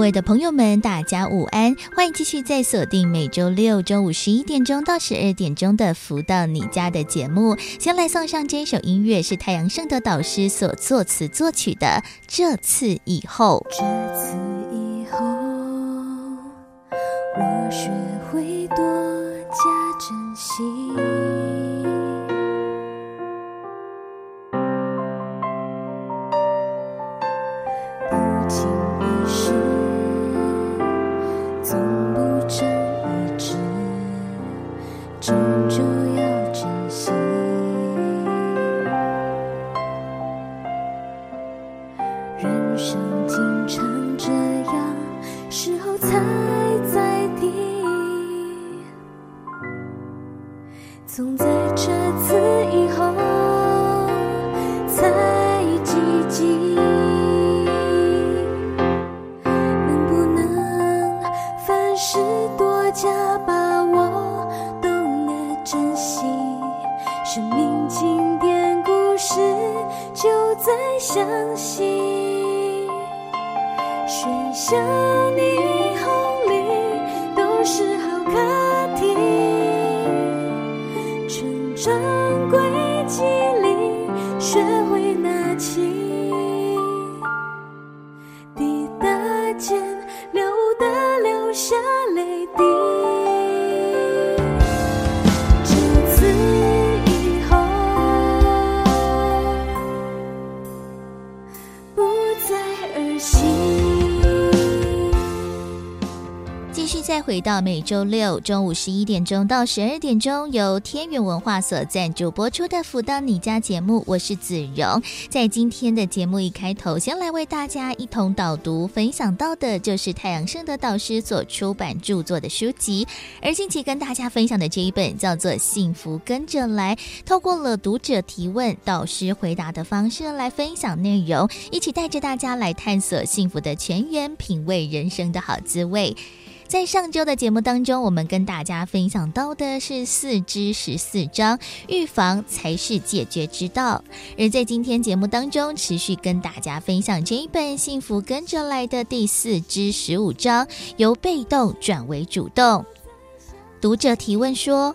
各位的朋友们，大家午安！欢迎继续在锁定每周六中午十一点钟到十二点钟的《福到你家》的节目。先来送上这首音乐，是太阳盛德导师所作词作曲的《这次以后》。这次以后，我学会多加珍惜。见回到每周六中午十一点钟到十二点钟，由天元文化所赞助播出的《福到你家》节目，我是子荣。在今天的节目一开头，先来为大家一同导读分享到的，就是太阳盛德导师所出版著作的书籍。而近期跟大家分享的这一本叫做《幸福跟着来》，透过了读者提问、导师回答的方式来分享内容，一起带着大家来探索幸福的全员，品味人生的好滋味。在上周的节目当中，我们跟大家分享到的是四之十四章，预防才是解决之道。而在今天节目当中，持续跟大家分享这一本《幸福跟着来的》第四之十五章，由被动转为主动。读者提问说，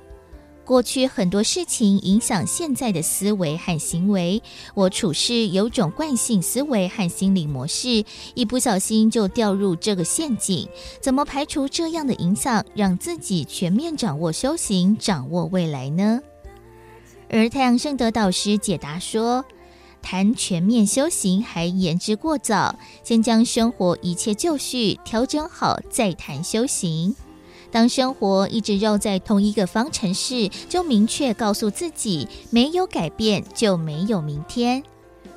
过去很多事情影响现在的思维和行为，我处事有种惯性思维和心理模式，一不小心就掉入这个陷阱。怎么排除这样的影响，让自己全面掌握修行，掌握未来呢？而太阳圣德导师解答说，谈全面修行还言之过早，先将生活一切就绪调整好，再谈修行。当生活一直绕在同一个方程式，就明确告诉自己，没有改变就没有明天。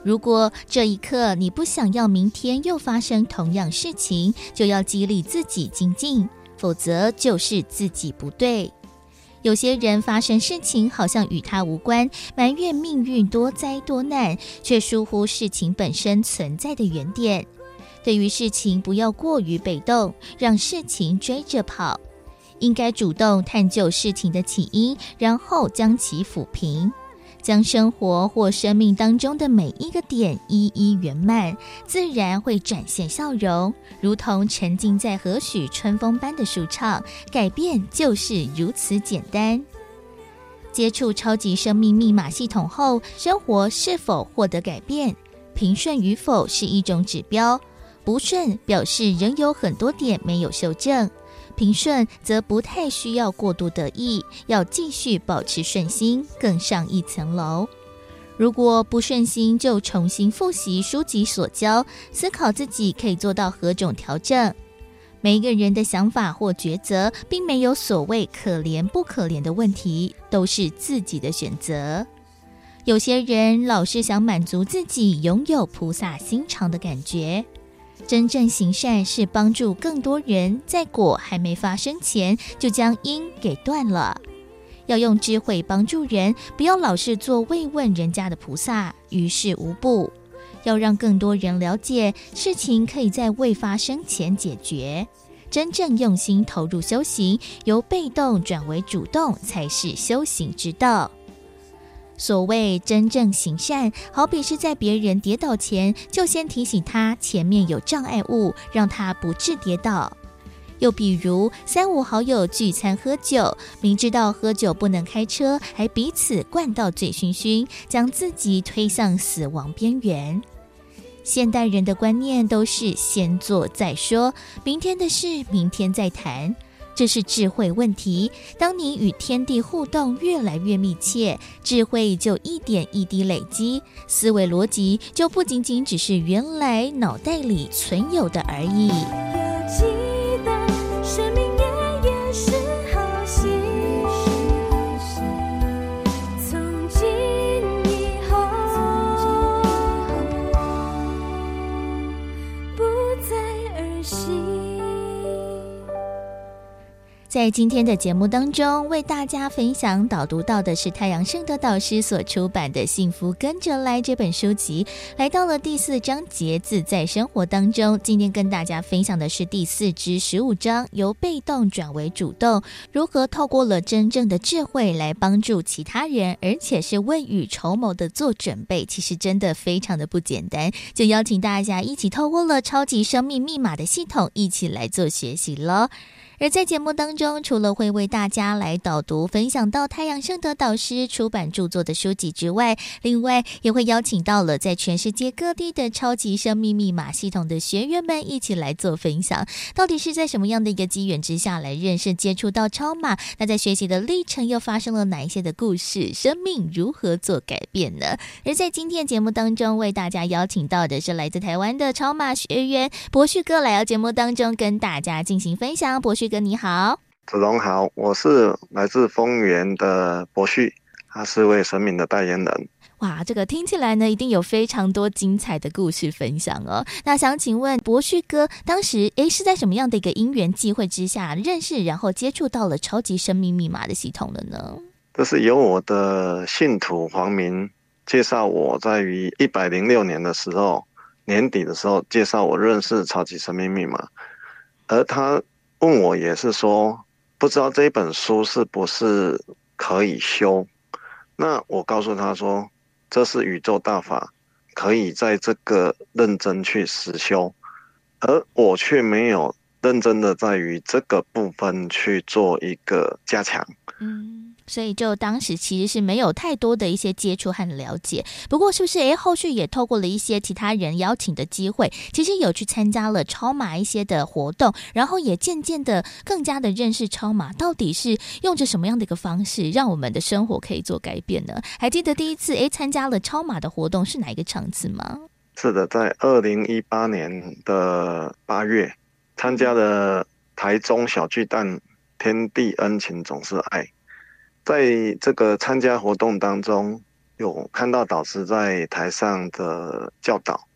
如果这一刻你不想要明天又发生同样事情，就要激励自己精进，否则就是自己不对。有些人发生事情好像与他无关，埋怨命运多灾多难，却疏忽事情本身存在的原点。对于事情不要过于被动，让事情追着跑。应该主动探究事情的起因，然后将其抚平，将生活或生命当中的每一个点一一圆满，自然会展现笑容，如同沉浸在何许春风般的舒畅。改变就是如此简单。接触超级生命密码系统后，生活是否获得改变，平顺与否是一种指标，不顺表示仍有很多点没有修正。平顺则不太需要过度得意，要继续保持顺心，更上一层楼。如果不顺心，就重新复习书籍所教，思考自己可以做到何种调整。每一个人的想法或抉择，并没有所谓可怜不可怜的问题，都是自己的选择。有些人老是想满足自己拥有菩萨心肠的感觉。真正行善是帮助更多人，在果还没发生前就将因给断了。要用智慧帮助人，不要老是做慰问人家的菩萨，于事无补。要让更多人了解，事情可以在未发生前解决。真正用心投入修行，由被动转为主动，才是修行之道。所谓真正行善，好比是在别人跌倒前，就先提醒他前面有障碍物，让他不致跌倒。又比如三五好友聚餐喝酒，明知道喝酒不能开车，还彼此灌到醉醺醺，将自己推向死亡边缘。现代人的观念都是先做再说，明天的事明天再谈。这是智慧问题。当你与天地互动越来越密切，智慧就一点一滴累积，思维逻辑就不仅仅只是原来脑袋里存有的而已。在今天的节目当中，为大家分享导读到的是太阳圣德导师所出版的《幸福跟着来》这本书籍，来到了第四章节“自在生活”当中。今天跟大家分享的是第四至十五章，由被动转为主动，如何透过了真正的智慧来帮助其他人，而且是未雨绸缪的做准备，其实真的非常的不简单。就邀请大家一起透过了超级生命密码的系统，一起来做学习喽。而在节目当中，除了会为大家来导读、分享到太阳盛德导师出版著作的书籍之外，另外也会邀请到了在全世界各地的超级生命密码系统的学员们一起来做分享。到底是在什么样的一个机缘之下来认识、接触到超码？那在学习的历程又发生了哪一些的故事？生命如何做改变呢？而在今天节目当中，为大家邀请到的是来自台湾的超码学员博旭哥来到节目当中跟大家进行分享。博旭。哥你好，子龙好，我是来自丰原的博旭，他是位神明的代言人。哇，这个听起来呢，一定有非常多精彩的故事分享哦。那想请问博旭哥，当时诶是在什么样的一个因缘际会之下认识，然后接触到了超级生命密码的系统了呢？这是由我的信徒黄明介绍我，在于一百零六年的时候年底的时候介绍我认识超级生命密码，而他。问我也是说，不知道这本书是不是可以修？那我告诉他说，这是宇宙大法，可以在这个认真去实修，而我却没有认真的在于这个部分去做一个加强。嗯。所以，就当时其实是没有太多的一些接触和了解。不过，是不是诶，后续也透过了一些其他人邀请的机会，其实有去参加了超马一些的活动，然后也渐渐的更加的认识超马到底是用着什么样的一个方式，让我们的生活可以做改变呢？还记得第一次诶参加了超马的活动是哪一个场次吗？是的，在二零一八年的八月，参加了台中小巨蛋“天地恩情总是爱”。在这个参加活动当中，有看到导师在台上的教导，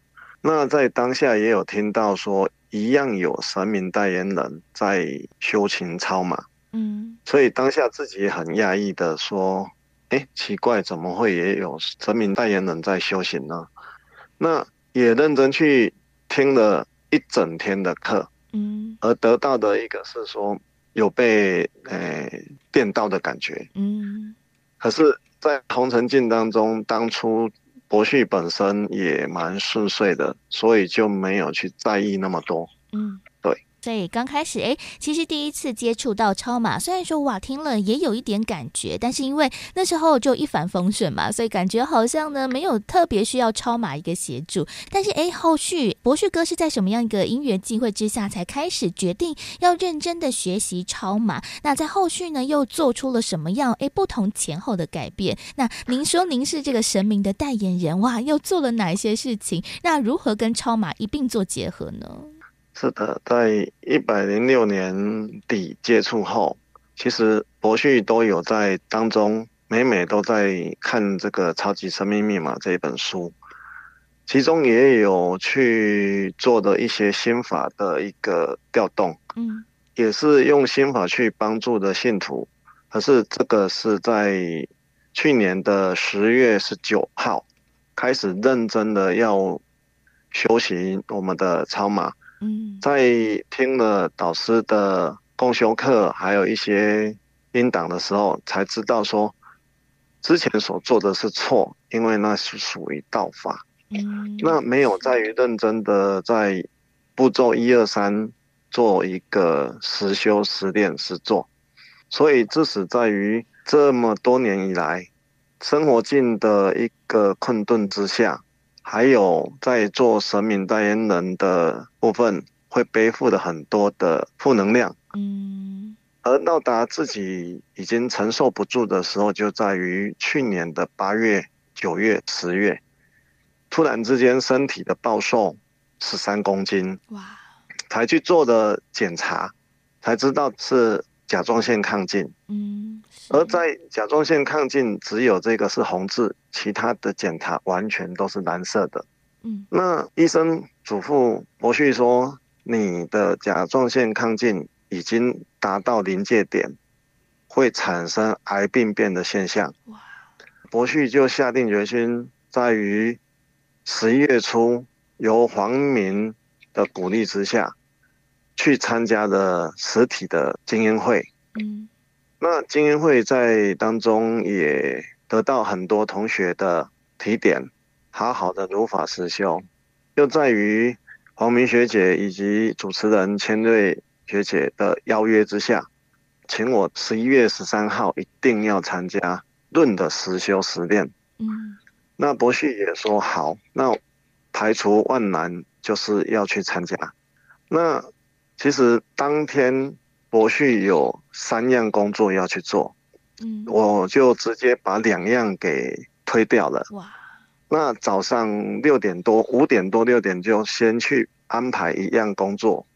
那在当下也有听到说，一样有神明代言人在修行操嘛，嗯，所以当下自己也很讶异的说，哎，奇怪，怎么会也有神明代言人在修行呢？那也认真去听了一整天的课，嗯，而得到的一个是说。有被诶、欸、电到的感觉，嗯，可是，在红尘镜当中，当初博旭本身也蛮顺遂的，所以就没有去在意那么多，嗯。所以刚开始，哎，其实第一次接触到超马，虽然说哇，听了也有一点感觉，但是因为那时候就一帆风顺嘛，所以感觉好像呢没有特别需要超马一个协助。但是哎，后续博旭哥是在什么样一个因缘际会之下，才开始决定要认真的学习超马？那在后续呢，又做出了什么样哎不同前后的改变？那您说您是这个神明的代言人，哇，又做了哪些事情？那如何跟超马一并做结合呢？是的，在一百零六年底接触后，其实博旭都有在当中，每每都在看这个《超级生命密码》这一本书，其中也有去做的一些心法的一个调动，嗯，也是用心法去帮助的信徒，可是这个是在去年的十月十九号开始认真的要修行我们的超马。嗯，在听了导师的共修课，还有一些音档的时候，才知道说之前所做的是错，因为那是属于道法。嗯，那没有在于认真的在步骤一二三做一个实修实练实做，所以致使在于这么多年以来，生活境的一个困顿之下。还有在做神明代言人的部分，会背负的很多的负能量，嗯，而到达自己已经承受不住的时候，就在于去年的八月、九月、十月，突然之间身体的暴瘦十三公斤，哇，才去做的检查，才知道是甲状腺亢进，嗯，而在甲状腺亢进，只有这个是红字。其他的检查完全都是蓝色的。嗯，那医生嘱咐博旭说，你的甲状腺亢进已经达到临界点，会产生癌病变的现象。哇！博旭就下定决心，在于十一月初，由黄明的鼓励之下，去参加了实体的精英会。嗯，那精英会在当中也。得到很多同学的提点，好好的如法实修，又在于黄明学姐以及主持人千瑞学姐的邀约之下，请我十一月十三号一定要参加论的实修实练。嗯，那博旭也说好，那排除万难就是要去参加。那其实当天博旭有三样工作要去做。嗯，我就直接把两样给推掉了。哇，那早上六点多、五点多、六点就先去安排一样工作，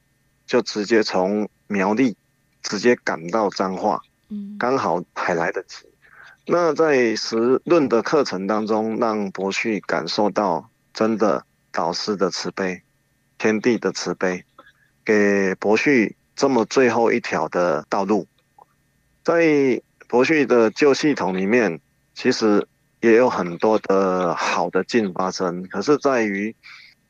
就直接从苗栗直接赶到彰化，嗯，刚好还来得及。那在时论的课程当中，让博旭感受到真的导师的慈悲、天地的慈悲，给博旭这么最后一条的道路，在。博旭的旧系统里面，其实也有很多的好的进发生，可是在于，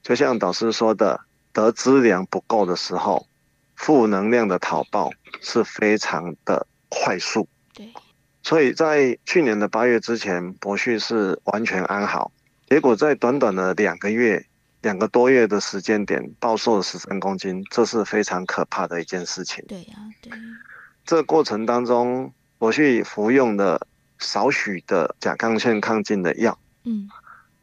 就像导师说的，得资粮不够的时候，负能量的讨报是非常的快速。对，所以在去年的八月之前，博旭是完全安好，结果在短短的两个月、两个多月的时间点，暴瘦了十三公斤，这是非常可怕的一件事情。对呀、啊，对。这个过程当中。我去服用了少许的甲亢腺亢进的药，嗯，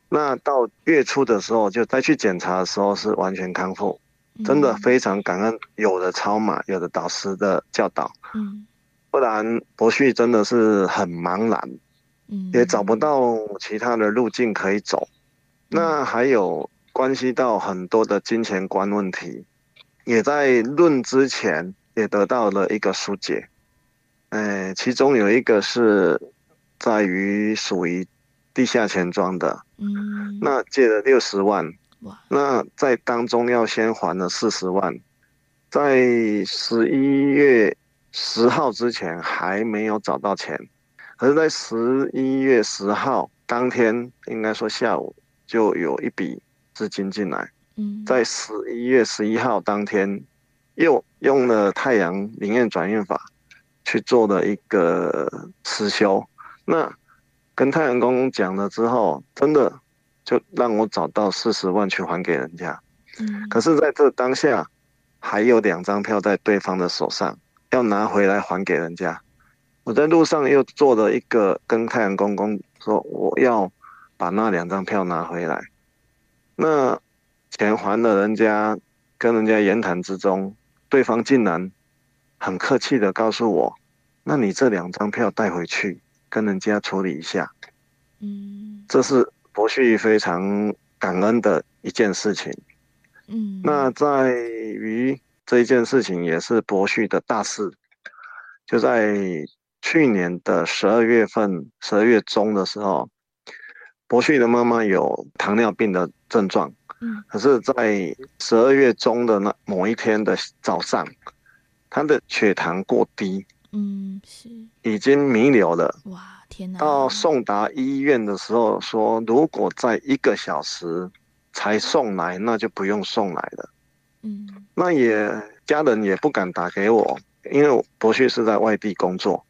那到月初的时候就再去检查的时候是完全康复，真的非常感恩有的超马，有的导师的教导，嗯，不然博旭真的是很茫然，嗯，也找不到其他的路径可以走，那还有关系到很多的金钱观问题，也在论之前也得到了一个疏解。哎，其中有一个是在于属于地下钱庄的，嗯，那借了六十万，哇，那在当中要先还了四十万，在十一月十号之前还没有找到钱，可是，在十一月十号当天，应该说下午就有一笔资金进来，嗯，在十一月十一号当天又用了太阳灵验转运法。去做的一个实修，那跟太阳公公讲了之后，真的就让我找到四十万去还给人家。嗯，可是在这当下，还有两张票在对方的手上，要拿回来还给人家。我在路上又做了一个跟太阳公公说，我要把那两张票拿回来。那钱还了人家，跟人家言谈之中，对方竟然。很客气的告诉我，那你这两张票带回去跟人家处理一下。嗯，这是博旭非常感恩的一件事情。嗯，那在于这一件事情也是博旭的大事，就在去年的十二月份，十二月中的时候，博旭的妈妈有糖尿病的症状。嗯，可是，在十二月中的那某一天的早上。他的血糖过低，嗯，是已经弥留了。哇，天哪！到送达医院的时候说，如果在一个小时才送来，那就不用送来了。嗯，那也家人也不敢打给我，因为博旭是在外地工作。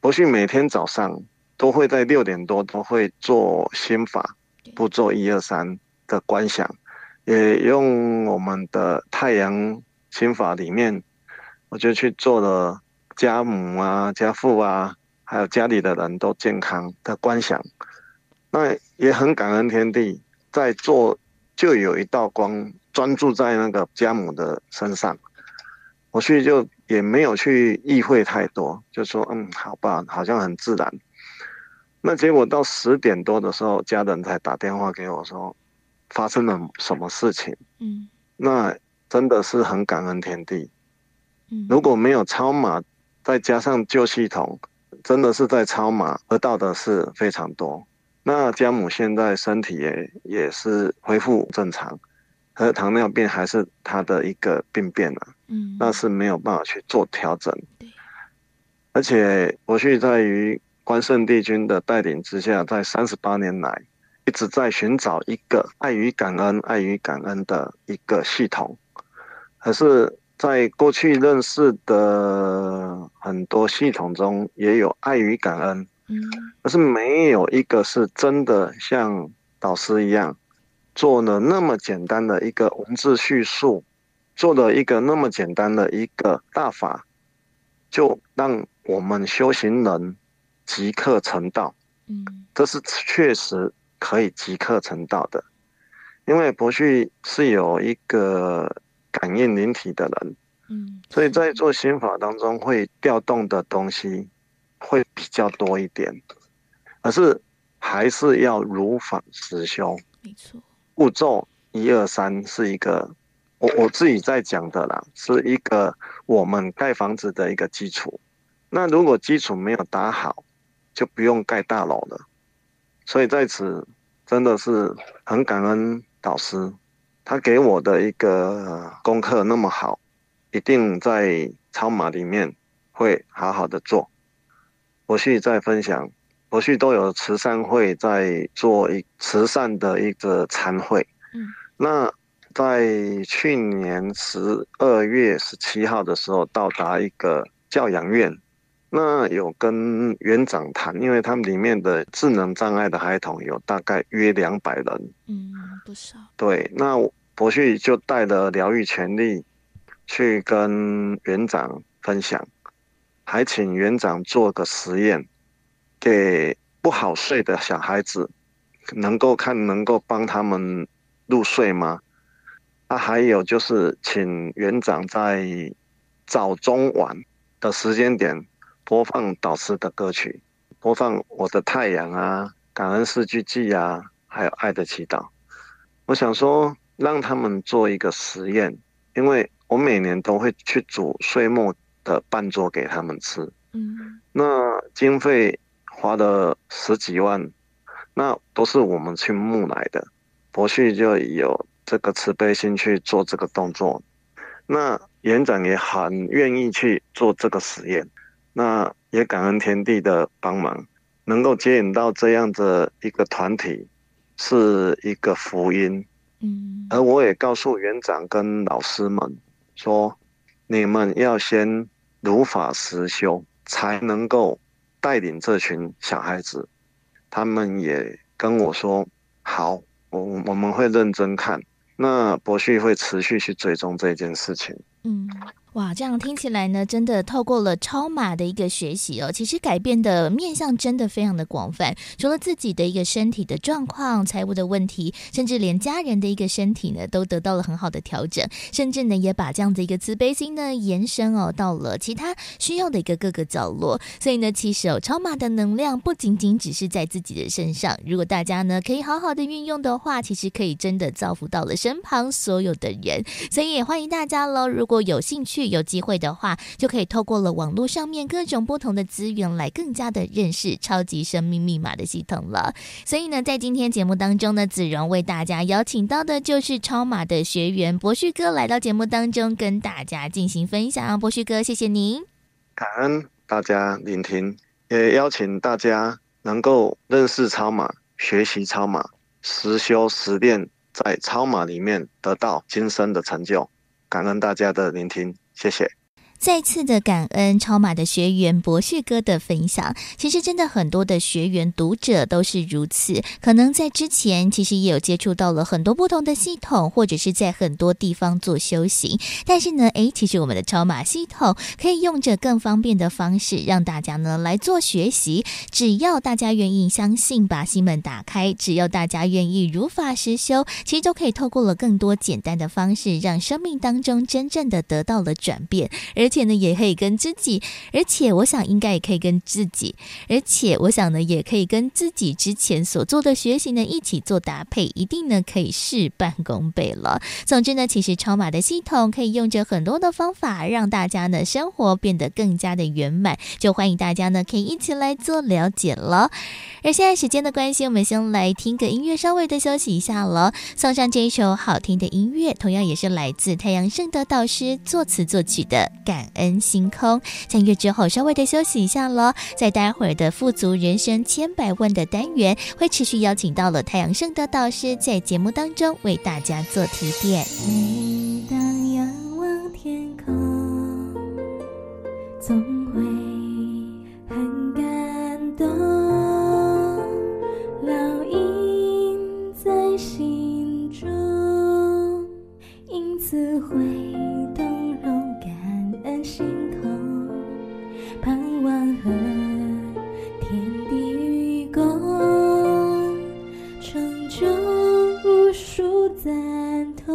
博旭每天早上都会在六点多都会做心法步骤一二三的观想，也用我们的太阳心法里面，我就去做了家母啊、家父啊，还有家里的人都健康的观想。那也很感恩天地，在做就有一道光。专注在那个家母的身上，我去就也没有去意会太多，就说嗯，好吧，好像很自然。那结果到十点多的时候，家人才打电话给我说，发生了什么事情。嗯，那真的是很感恩天地。如果没有超码，再加上旧系统，真的是在超码得到的是非常多。那家母现在身体也也是恢复正常。和糖尿病还是他的一个病变啊，嗯，那是没有办法去做调整。对，而且我是在于关圣帝君的带领之下，在三十八年来一直在寻找一个爱与感恩、爱与感恩的一个系统。可是，在过去认识的很多系统中，也有爱与感恩，嗯，可是没有一个是真的像导师一样。做了那么简单的一个文字叙述，做了一个那么简单的一个大法，就让我们修行人即刻成道。嗯，这是确实可以即刻成道的，因为伯旭是有一个感应灵体的人，嗯，所以在做心法当中会调动的东西会比较多一点，可是还是要如法实修。没错。步骤一二三是一个，我我自己在讲的啦，是一个我们盖房子的一个基础。那如果基础没有打好，就不用盖大楼了。所以在此真的是很感恩导师，他给我的一个功课那么好，一定在超马里面会好好的做。我去再分享。我去都有慈善会在做一慈善的一个参会，嗯，那在去年十二月十七号的时候到达一个教养院，那有跟园长谈，因为他们里面的智能障碍的孩童有大概约两百人，嗯，不少，对，那博旭就带了疗愈权利去跟园长分享，还请园长做个实验。给不好睡的小孩子，能够看能够帮他们入睡吗？啊，还有就是请园长在早中晚的时间点播放导师的歌曲，播放《我的太阳》啊，《感恩四句偈》啊，还有《爱的祈祷》。我想说，让他们做一个实验，因为我每年都会去煮岁末的半桌给他们吃。嗯，那经费。花了十几万，那都是我们去募来的。博旭就有这个慈悲心去做这个动作，那园长也很愿意去做这个实验，那也感恩天地的帮忙，能够接引到这样的一个团体，是一个福音。嗯，而我也告诉园长跟老师们说，你们要先如法实修，才能够。带领这群小孩子，他们也跟我说：“好，我我们会认真看。”那博旭会持续去追踪这件事情。嗯。哇，这样听起来呢，真的透过了超马的一个学习哦，其实改变的面向真的非常的广泛。除了自己的一个身体的状况、财务的问题，甚至连家人的一个身体呢，都得到了很好的调整。甚至呢，也把这样的一个慈悲心呢延伸哦，到了其他需要的一个各个角落。所以呢，其实哦，超马的能量不仅仅只是在自己的身上，如果大家呢可以好好的运用的话，其实可以真的造福到了身旁所有的人。所以也欢迎大家喽，如果有兴趣。有机会的话，就可以透过了网络上面各种不同的资源，来更加的认识超级生命密码的系统了。所以呢，在今天节目当中呢，子荣为大家邀请到的就是超码的学员博旭哥来到节目当中，跟大家进行分享。博旭哥，谢谢您。感恩大家聆听，也邀请大家能够认识超马，学习超马，实修实练，在超马里面得到今生的成就。感恩大家的聆听，谢谢。再次的感恩超马的学员博士哥的分享，其实真的很多的学员读者都是如此，可能在之前其实也有接触到了很多不同的系统，或者是在很多地方做修行，但是呢，诶，其实我们的超马系统可以用着更方便的方式让大家呢来做学习，只要大家愿意相信，把心门打开，只要大家愿意如法实修，其实都可以透过了更多简单的方式，让生命当中真正的得到了转变，而。且呢，也可以跟自己，而且我想应该也可以跟自己，而且我想呢，也可以跟自己之前所做的学习呢一起做搭配，一定呢可以事半功倍了。总之呢，其实超马的系统可以用着很多的方法，让大家呢生活变得更加的圆满。就欢迎大家呢可以一起来做了解了。而现在时间的关系，我们先来听个音乐，稍微的休息一下了。送上这一首好听的音乐，同样也是来自太阳圣德导师作词作曲的《感》。感恩星空，在音乐之后稍微的休息一下喽，在待会儿的富足人生千百万的单元，会持续邀请到了太阳盛德导师在节目当中为大家做提点。每当仰望天空，总会很感动，烙印在心中，因此会。心痛盼望和天地与共成就无数赞同。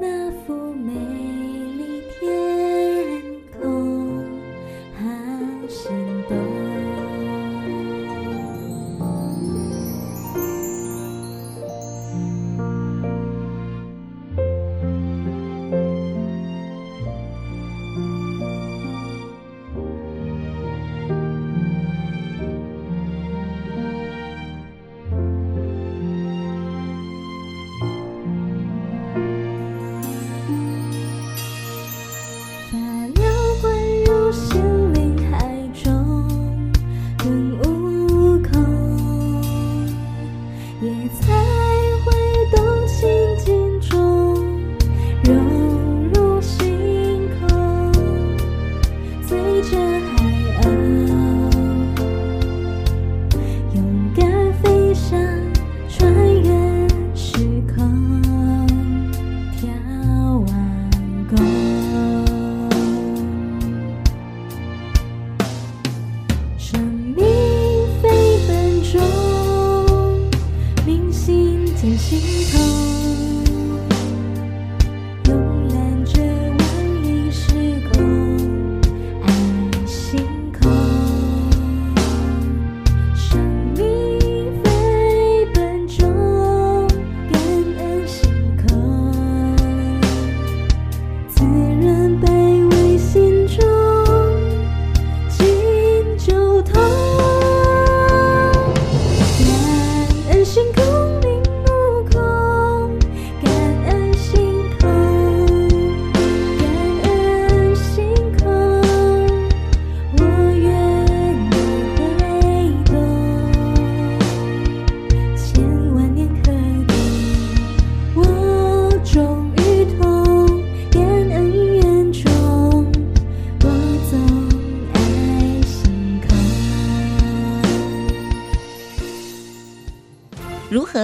那幅美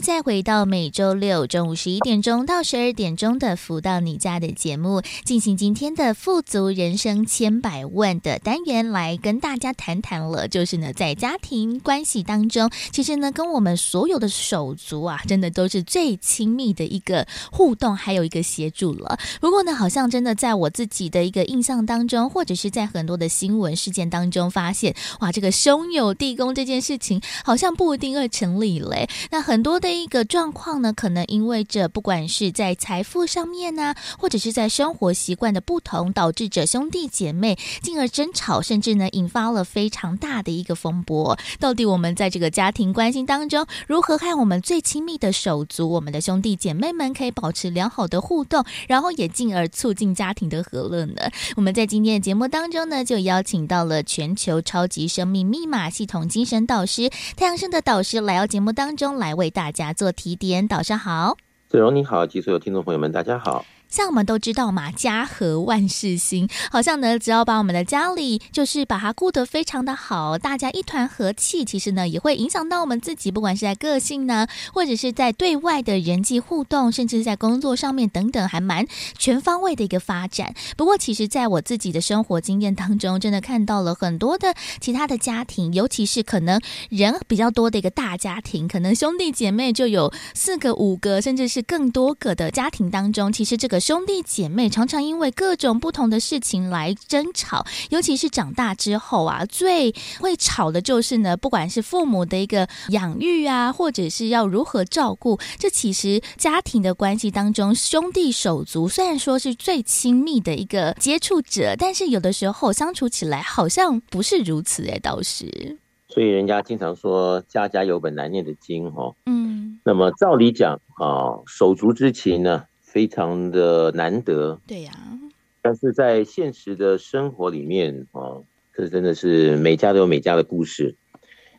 再回到每周六中午十一点钟到十二点钟的“福到你家”的节目，进行今天的“富足人生千百万”的单元，来跟大家谈谈了。就是呢，在家庭关系当中，其实呢，跟我们所有的手足啊，真的都是最亲密的一个互动，还有一个协助了。不过呢，好像真的在我自己的一个印象当中，或者是在很多的新闻事件当中，发现哇，这个兄友弟恭这件事情好像不一定会成立嘞。那很多。的这一个状况呢，可能因为这不管是在财富上面呢、或者是在生活习惯的不同，导致着兄弟姐妹进而争吵，甚至呢引发了非常大的一个风波。到底我们在这个家庭关系当中，如何和我们最亲密的手足，我们的兄弟姐妹们可以保持良好的互动，然后也进而促进家庭的和乐呢？我们在今天的节目当中呢，就邀请到了全球超级生命密码系统精神导师太阳盛德导师来到节目当中来为大家做提点。早上好，子荣你好，及所有听众朋友们，大家好。像我们都知道嘛，家和万事兴，好像呢，只要把我们的家里就是把它顾得非常的好，大家一团和气，其实呢也会影响到我们自己，不管是在个性呢，或者是在对外的人际互动，甚至是在工作上面等等，还蛮全方位的一个发展。不过，其实在我自己的生活经验当中，真的看到了很多的其他的家庭，尤其是可能人比较多的一个大家庭，可能兄弟姐妹就有四个、五个，甚至是更多个的家庭当中，其实这个。兄弟姐妹常常因为各种不同的事情来争吵，尤其是长大之后啊，最会吵的就是呢，不管是父母的一个养育啊，或者是要如何照顾，这其实家庭的关系当中，兄弟手足虽然说是最亲密的一个接触者，但是有的时候相处起来好像不是如此哎，倒是。所以人家经常说家家有本难念的经哦，嗯，那么照理讲啊，手足之情呢，非常的难得，对呀、啊。但是在现实的生活里面啊，这真的是每家都有每家的故事。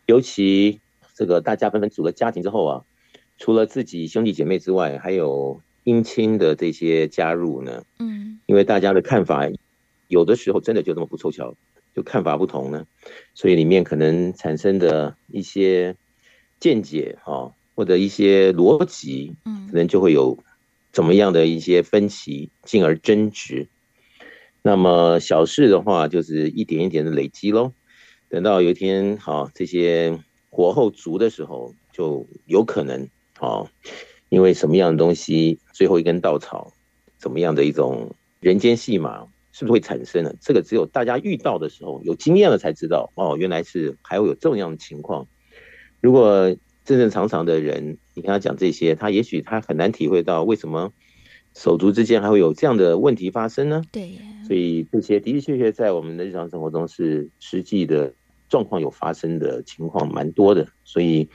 尤其这个大家纷纷组了家庭之后啊，除了自己兄弟姐妹之外，还有姻亲的这些加入呢。嗯，因为大家的看法有的时候真的就这么不凑巧，就看法不同呢，所以里面可能产生的一些见解啊，或者一些逻辑，嗯，可能就会有。怎么样的一些分歧，进而争执。那么小事的话，就是一点一点的累积喽。等到有一天，好这些火候足的时候，就有可能，好，因为什么样的东西，最后一根稻草，怎么样的一种人间戏码，是不是会产生呢？这个只有大家遇到的时候，有经验了才知道。哦，原来是还会有这样的情况。如果正正常常的人，你跟他讲这些，他也许他很难体会到为什么手足之间还会有这样的问题发生呢？对，所以这些的的确确在我们的日常生活中是实际的状况有发生的情况蛮多的。所以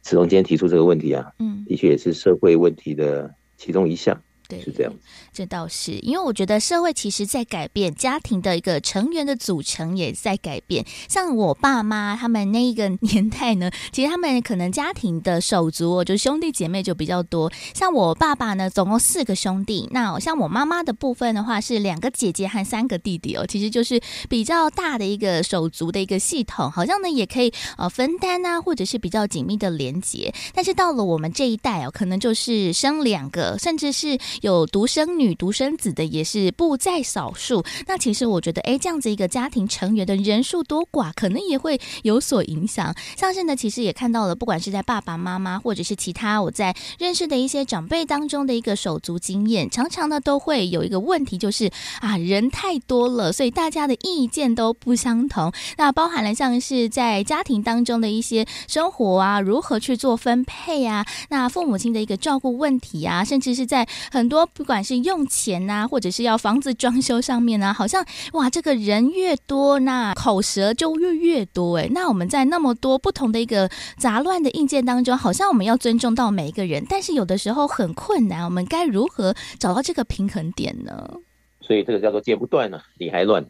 子荣今天提出这个问题啊，嗯，的确也是社会问题的其中一项。对，是这样。这倒是，因为我觉得社会其实在改变，家庭的一个成员的组成也在改变。像我爸妈他们那一个 年代呢，其实他们可能家庭的手足，就兄弟姐妹就比较多。像我爸爸呢，总共四个兄弟。那像我妈妈的部分的话，是两个姐姐和三个弟弟哦。其实就是比较大的一个手足的一个系统，好像呢也可以呃分担啊，或者是比较紧密的连接。但是到了我们这一代哦，可能就是生两个，甚至是。有独生女、独生子的也是不在少数。那其实我觉得，哎，这样子一个家庭成员的人数多寡，可能也会有所影响。像是呢，其实也看到了，不管是在爸爸妈妈，或者是其他我在认识的一些长辈当中的一个手足经验，常常呢都会有一个问题，就是啊，人太多了，所以大家的意见都不相同。那包含了像是在家庭当中的一些生活啊，如何去做分配啊，那父母亲的一个照顾问题啊，甚至是在很。很多不管是用钱呐，或者是要房子装修上面呢，好像哇，这个人越多，那口舌就越越多哎。那我们在那么多不同的一个杂乱的硬件当中，好像我们要尊重到每一个人，但是有的时候很困难。我们该如何找到这个平衡点呢？所以这个叫做剪不断呢，理还乱。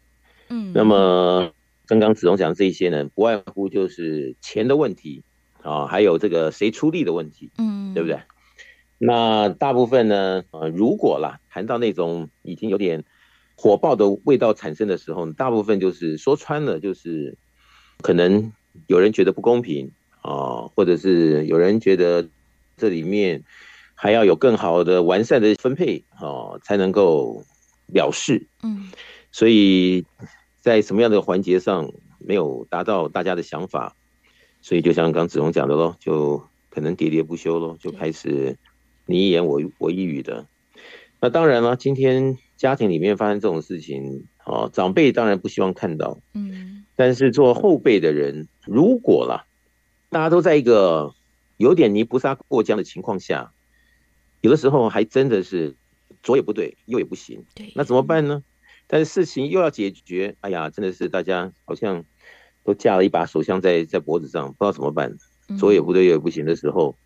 嗯，那么刚刚子龙讲的这些呢，不外乎就是钱的问题啊，还有这个谁出力的问题，嗯，对不对？那大部分呢，呃，如果啦谈到那种已经有点火爆的味道产生的时候，大部分就是说穿了，就是可能有人觉得不公平啊，或者是有人觉得这里面还要有更好的完善的分配啊，才能够了事。嗯，所以在什么样的环节上没有达到大家的想法，所以就像刚子龙讲的喽，就可能喋喋不休喽，就开始。你一言我我一语的，那当然了。今天家庭里面发生这种事情，哦，长辈当然不希望看到，嗯。但是做后辈的人，如果啦，大家都在一个有点泥菩萨过江的情况下，有的时候还真的是左也不对，右也不行。对，那怎么办呢？但是事情又要解决，哎呀，真的是大家好像都架了一把手枪在在脖子上，不知道怎么办。左也不对，右也不行的时候，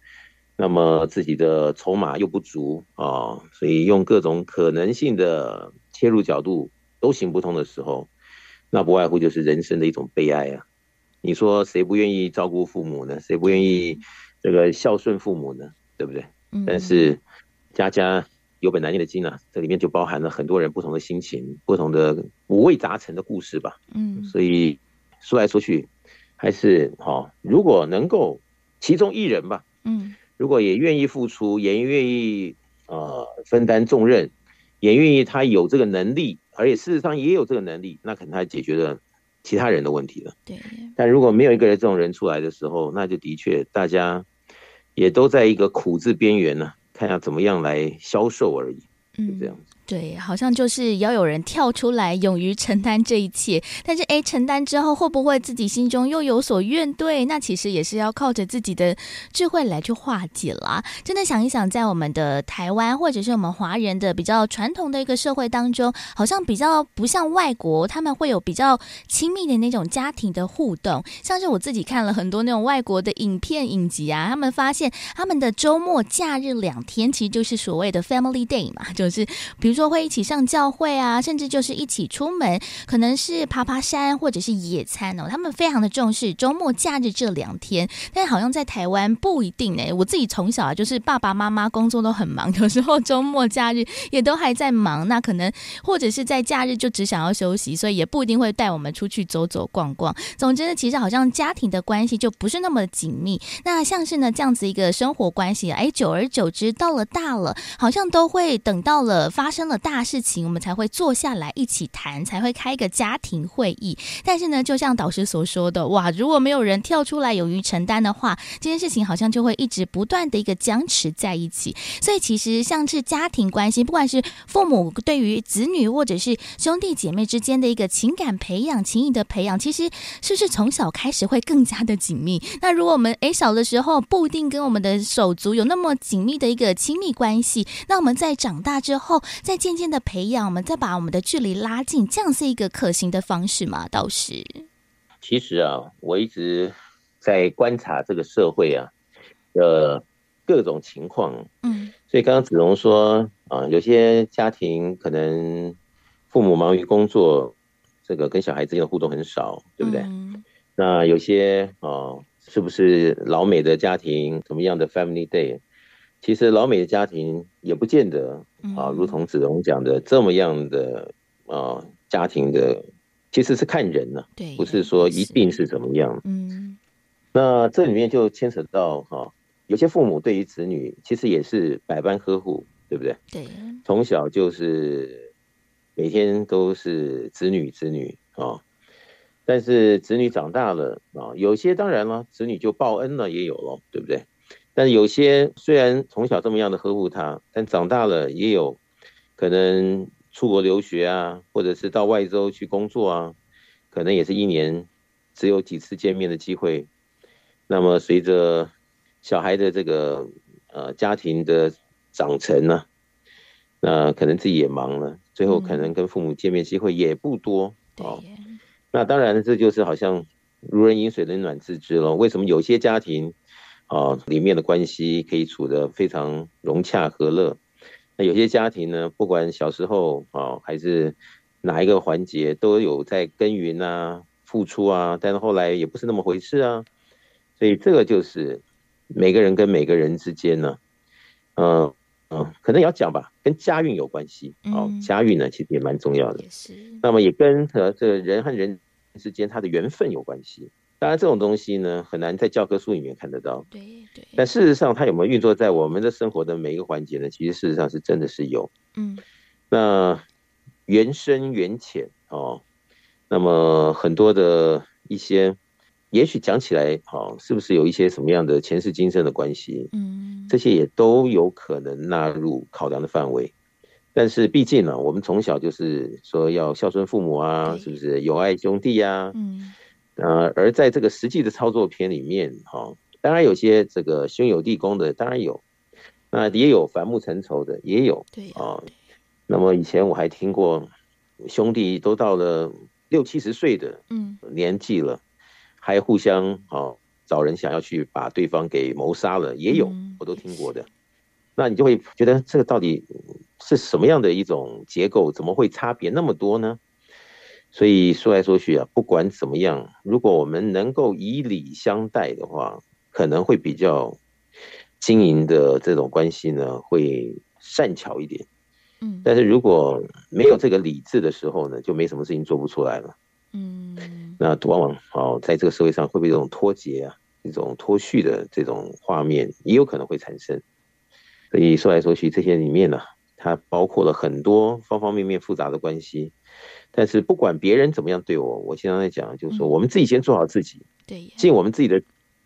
那么自己的筹码又不足啊，所以用各种可能性的切入角度都行不通的时候，那不外乎就是人生的一种悲哀啊。你说谁不愿意照顾父母呢？谁不愿意这个孝顺父母呢？对不对？但是家家有本难念的经啊，这里面就包含了很多人不同的心情，不同的五味杂陈的故事吧。嗯，所以说来说去，还是好，如果能够其中一人吧，嗯，如果也愿意付出，也愿意呃分担重任，也愿意他有这个能力，而且事实上也有这个能力，那可能他解决了其他人的问题了。对，但如果没有一个人这种人出来的时候，那就的确大家也都在一个苦字边缘呢。看要怎么样来销售而已，嗯，就这样子。对，好像就是要有人跳出来，勇于承担这一切。但是，哎，承担之后会不会自己心中又有所怨怼？那其实也是要靠着自己的智慧来去化解啦。真的想一想，在我们的台湾或者是我们华人的比较传统的一个社会当中，好像比较不像外国，他们会有比较亲密的那种家庭的互动。像是我自己看了很多那种外国的影片影集啊，他们发现他们的周末假日两天其实就是所谓的 Family Day 嘛，就是比如。说会一起上教会啊，甚至就是一起出门，可能是爬爬山或者是野餐哦。他们非常的重视周末假日这两天，但好像在台湾不一定哎。我自己从小啊，就是爸爸妈妈工作都很忙，有时候周末假日也都还在忙。那可能或者是在假日就只想要休息，所以也不一定会带我们出去走走逛逛。总之呢，其实好像家庭的关系就不是那么紧密。那像是呢这样子一个生活关系，哎，久而久之到了大了，好像都会等到了发生了大事情，我们才会坐下来一起谈，才会开一个家庭会议。但是呢，就像导师所说的，哇，如果没有人跳出来勇于承担的话，这件事情好像就会一直不断的一个僵持在一起。所以，其实像是家庭关系，不管是父母对于子女，或者是兄弟姐妹之间的一个情感培养、情谊的培养，其实是不是从小开始会更加的紧密？那如果我们诶小的时候不一定跟我们的手足有那么紧密的一个亲密关系，那我们在长大之后，在渐渐的培养，我们再把我们的距离拉近，这样是一个可行的方式吗？倒是，其实啊，我一直在观察这个社会啊的各种情况。嗯，所以刚刚子荣说啊，有些家庭可能父母忙于工作，这个跟小孩之间的互动很少，对不对？嗯、那有些啊，是不是老美的家庭怎么样的 Family Day？其实老美的家庭也不见得啊，如同子龙讲的这么样的啊，家庭的其实是看人呢，对，不是说一定是怎么样。嗯，那这里面就牵扯到哈，有些父母对于子女其实也是百般呵护，对不对？对，从小就是每天都是子女子女啊，但是子女长大了啊，有些当然了，子女就报恩了也有了，对不对？但有些虽然从小这么样的呵护他，但长大了也有可能出国留学啊，或者是到外州去工作啊，可能也是一年只有几次见面的机会。那么随着小孩的这个呃家庭的长成呢、啊，那可能自己也忙了，最后可能跟父母见面机会也不多。嗯、哦，那当然这就是好像如人饮水，冷暖自知了。为什么有些家庭？啊，里面的关系可以处得非常融洽和乐。那有些家庭呢，不管小时候啊，还是哪一个环节，都有在耕耘啊、付出啊，但是后来也不是那么回事啊。所以这个就是每个人跟每个人之间呢，嗯嗯，可能也要讲吧，跟家运有关系。哦，家运呢，其实也蛮重要的。是。那么也跟和这个人和人之间他的缘分有关系。当然，这种东西呢，很难在教科书里面看得到。对对。但事实上，它有没有运作在我们的生活的每一个环节呢？其实事实上是真的是有。嗯。那缘深缘浅哦，那么很多的一些，也许讲起来，哦，是不是有一些什么样的前世今生的关系？嗯。这些也都有可能纳入考量的范围。但是毕竟呢，我们从小就是说要孝顺父母啊，是不是？友爱兄弟呀。嗯。呃，而在这个实际的操作片里面，哈，当然有些这个兄友弟恭的，当然有，那也有反目成仇的，也有。对啊。那么以前我还听过，兄弟都到了六七十岁的嗯年纪了，还互相啊找人想要去把对方给谋杀了，也有，我都听过的。那你就会觉得这个到底是什么样的一种结构？怎么会差别那么多呢？所以说来说去啊，不管怎么样，如果我们能够以礼相待的话，可能会比较经营的这种关系呢，会善巧一点。嗯，但是如果没有这个礼字的时候呢，就没什么事情做不出来了。嗯，那往往哦，在这个社会上会不会这种脱节啊，这种脱序的这种画面也有可能会产生。所以说来说去，这些里面呢，它包括了很多方方面面复杂的关系。但是不管别人怎么样对我，我经常在讲，就是说我们自己先做好自己，对，尽我们自己的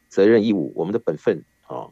责任义务，我们的本分啊。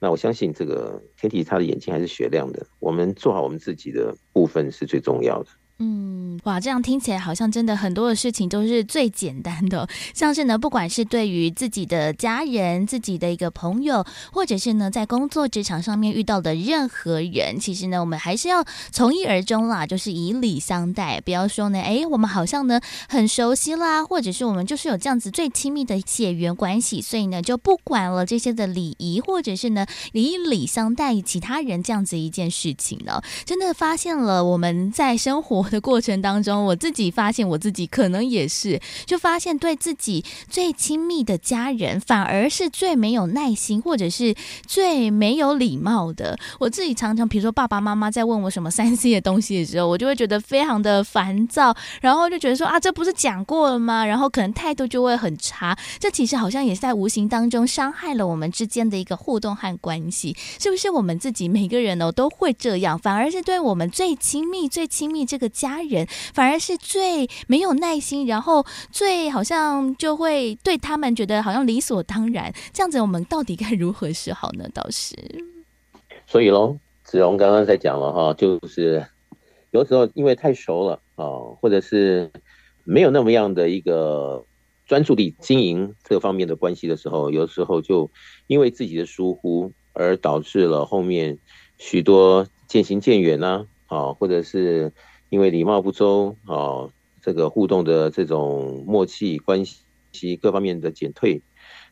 那我相信这个天体他的眼睛还是雪亮的，我们做好我们自己的部分是最重要的。嗯，哇，这样听起来好像真的很多的事情都是最简单的，像是呢，不管是对于自己的家人、自己的一个朋友，或者是呢，在工作职场上面遇到的任何人，其实呢，我们还是要从一而终啦，就是以礼相待，不要说呢，哎，我们好像呢很熟悉啦，或者是我们就是有这样子最亲密的血缘关系，所以呢就不管了这些的礼仪，或者是呢以礼相待其他人这样子一件事情呢，真的发现了我们在生活的过程当中，我自己发现我自己可能也是，就发现对自己最亲密的家人，反而是最没有耐心，或者是最没有礼貌的。我自己常常，比如说爸爸妈妈在问我什么 三 C 的东西的时候，我就会觉得非常的烦躁，然后就觉得说啊，这不是讲过了吗？然后可能态度就会很差。这其实好像也是在无形当中伤害了我们之间的一个互动和关系，是不是？我们自己每个人呢都会这样，反而是对我们最亲密、最亲密这个。家人反而是最没有耐心，然后最好像就会对他们觉得好像理所当然，这样子我们到底该如何是好呢？倒是，所以喽，子荣刚刚在讲了哈，就是有时候因为太熟了啊，或者是没有那么样的一个专注力经营这方面的关系的时候，有时候就因为自己的疏忽而导致了后面许多渐行渐远呐啊，或者是。因为礼貌不周啊，这个互动的这种默契关系各方面的减退，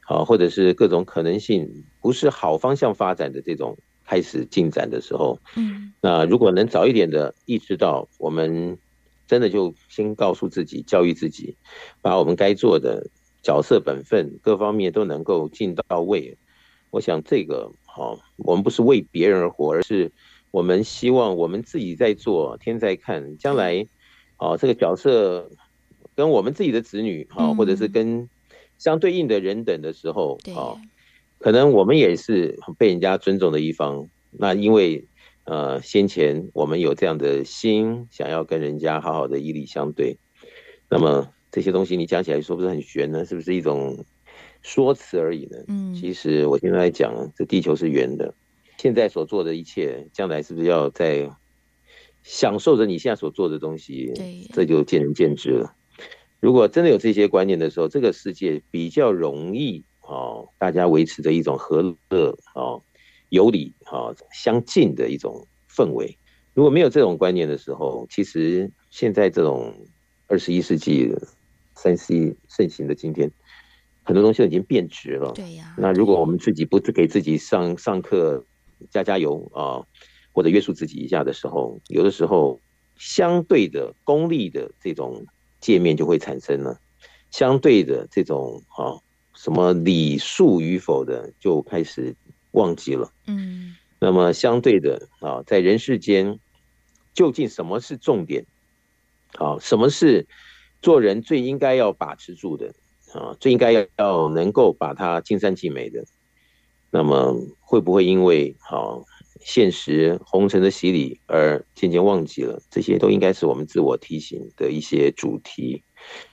啊，或者是各种可能性不是好方向发展的这种开始进展的时候，嗯，那如果能早一点的意识到，我们真的就先告诉自己，教育自己，把我们该做的角色本分各方面都能够尽到位。我想这个好，我们不是为别人而活，而是。我们希望我们自己在做，天在看，将来，哦，这个角色跟我们自己的子女，啊，或者是跟相对应的人等的时候，啊，可能我们也是被人家尊重的一方。那因为，呃，先前我们有这样的心，想要跟人家好好的以礼相对，那么这些东西你讲起来说不是很玄呢？是不是一种说辞而已呢？嗯，其实我现在讲，这地球是圆的。现在所做的一切，将来是不是要在享受着你现在所做的东西？对，这就见仁见智了。如果真的有这些观念的时候，这个世界比较容易哦，大家维持着一种和乐哦、有礼哦、相近的一种氛围。如果没有这种观念的时候，其实现在这种二十一世纪三 C 盛行的今天，很多东西已经变质了。对呀。那如果我们自己不给自己上上课，加加油啊，或者约束自己一下的时候，有的时候相对的功利的这种界面就会产生了，相对的这种啊什么礼数与否的就开始忘记了。嗯，那么相对的啊，在人世间究竟什么是重点？啊，什么是做人最应该要把持住的？啊，最应该要要能够把它尽善尽美的？那么会不会因为好现实红尘的洗礼而渐渐忘记了？这些都应该是我们自我提醒的一些主题，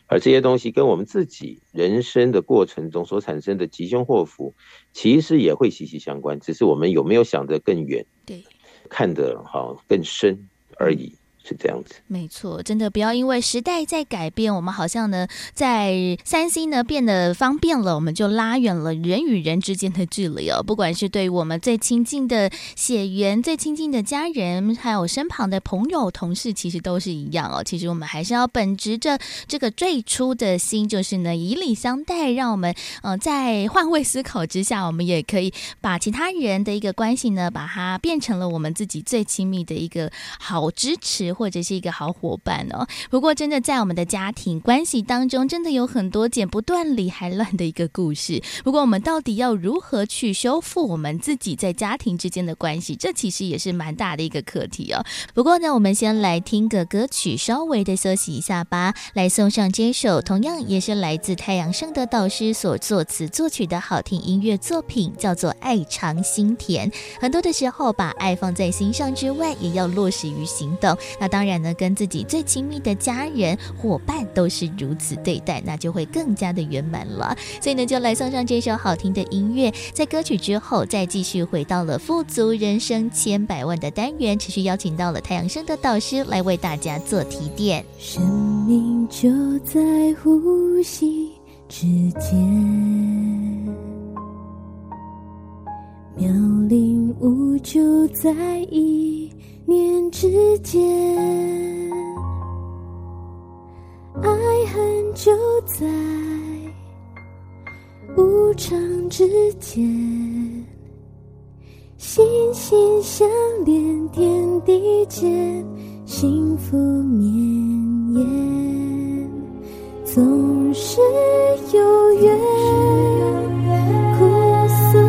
而这些东西跟我们自己人生的过程中所产生的吉凶祸福，其实也会息息相关，只是我们有没有想得更远，对，看得好更深而已。是这样子，没错，真的不要因为时代在改变，我们好像呢，在三 C 呢变得方便了，我们就拉远了人与人之间的距离哦。不管是对于我们最亲近的血缘、最亲近的家人，还有身旁的朋友、同事，其实都是一样哦。其实我们还是要本着着这个最初的心，就是呢以礼相待，让我们呃在换位思考之下，我们也可以把其他人的一个关系呢，把它变成了我们自己最亲密的一个好支持。或者是一个好伙伴哦。不过，真的在我们的家庭关系当中，真的有很多剪不断理还乱的一个故事。不过，我们到底要如何去修复我们自己在家庭之间的关系？这其实也是蛮大的一个课题哦。不过呢，我们先来听个歌曲，稍微的休息一下吧。来送上这首同样也是来自太阳盛德导师所作词作曲的好听音乐作品，叫做《爱长心甜》。很多的时候，把爱放在心上之外，也要落实于行动。那当然呢，跟自己最亲密的家人、伙伴都是如此对待，那就会更加的圆满了。所以呢，就来送上这首好听的音乐，在歌曲之后，再继续回到了富足人生千百万的单元，持续邀请到了太阳盛德导师来为大家做提点。生命就在呼吸之间，妙龄无就在意。念之间，爱恨就在无常之间，心心相连，天地间，幸福绵延，总是有缘，苦涩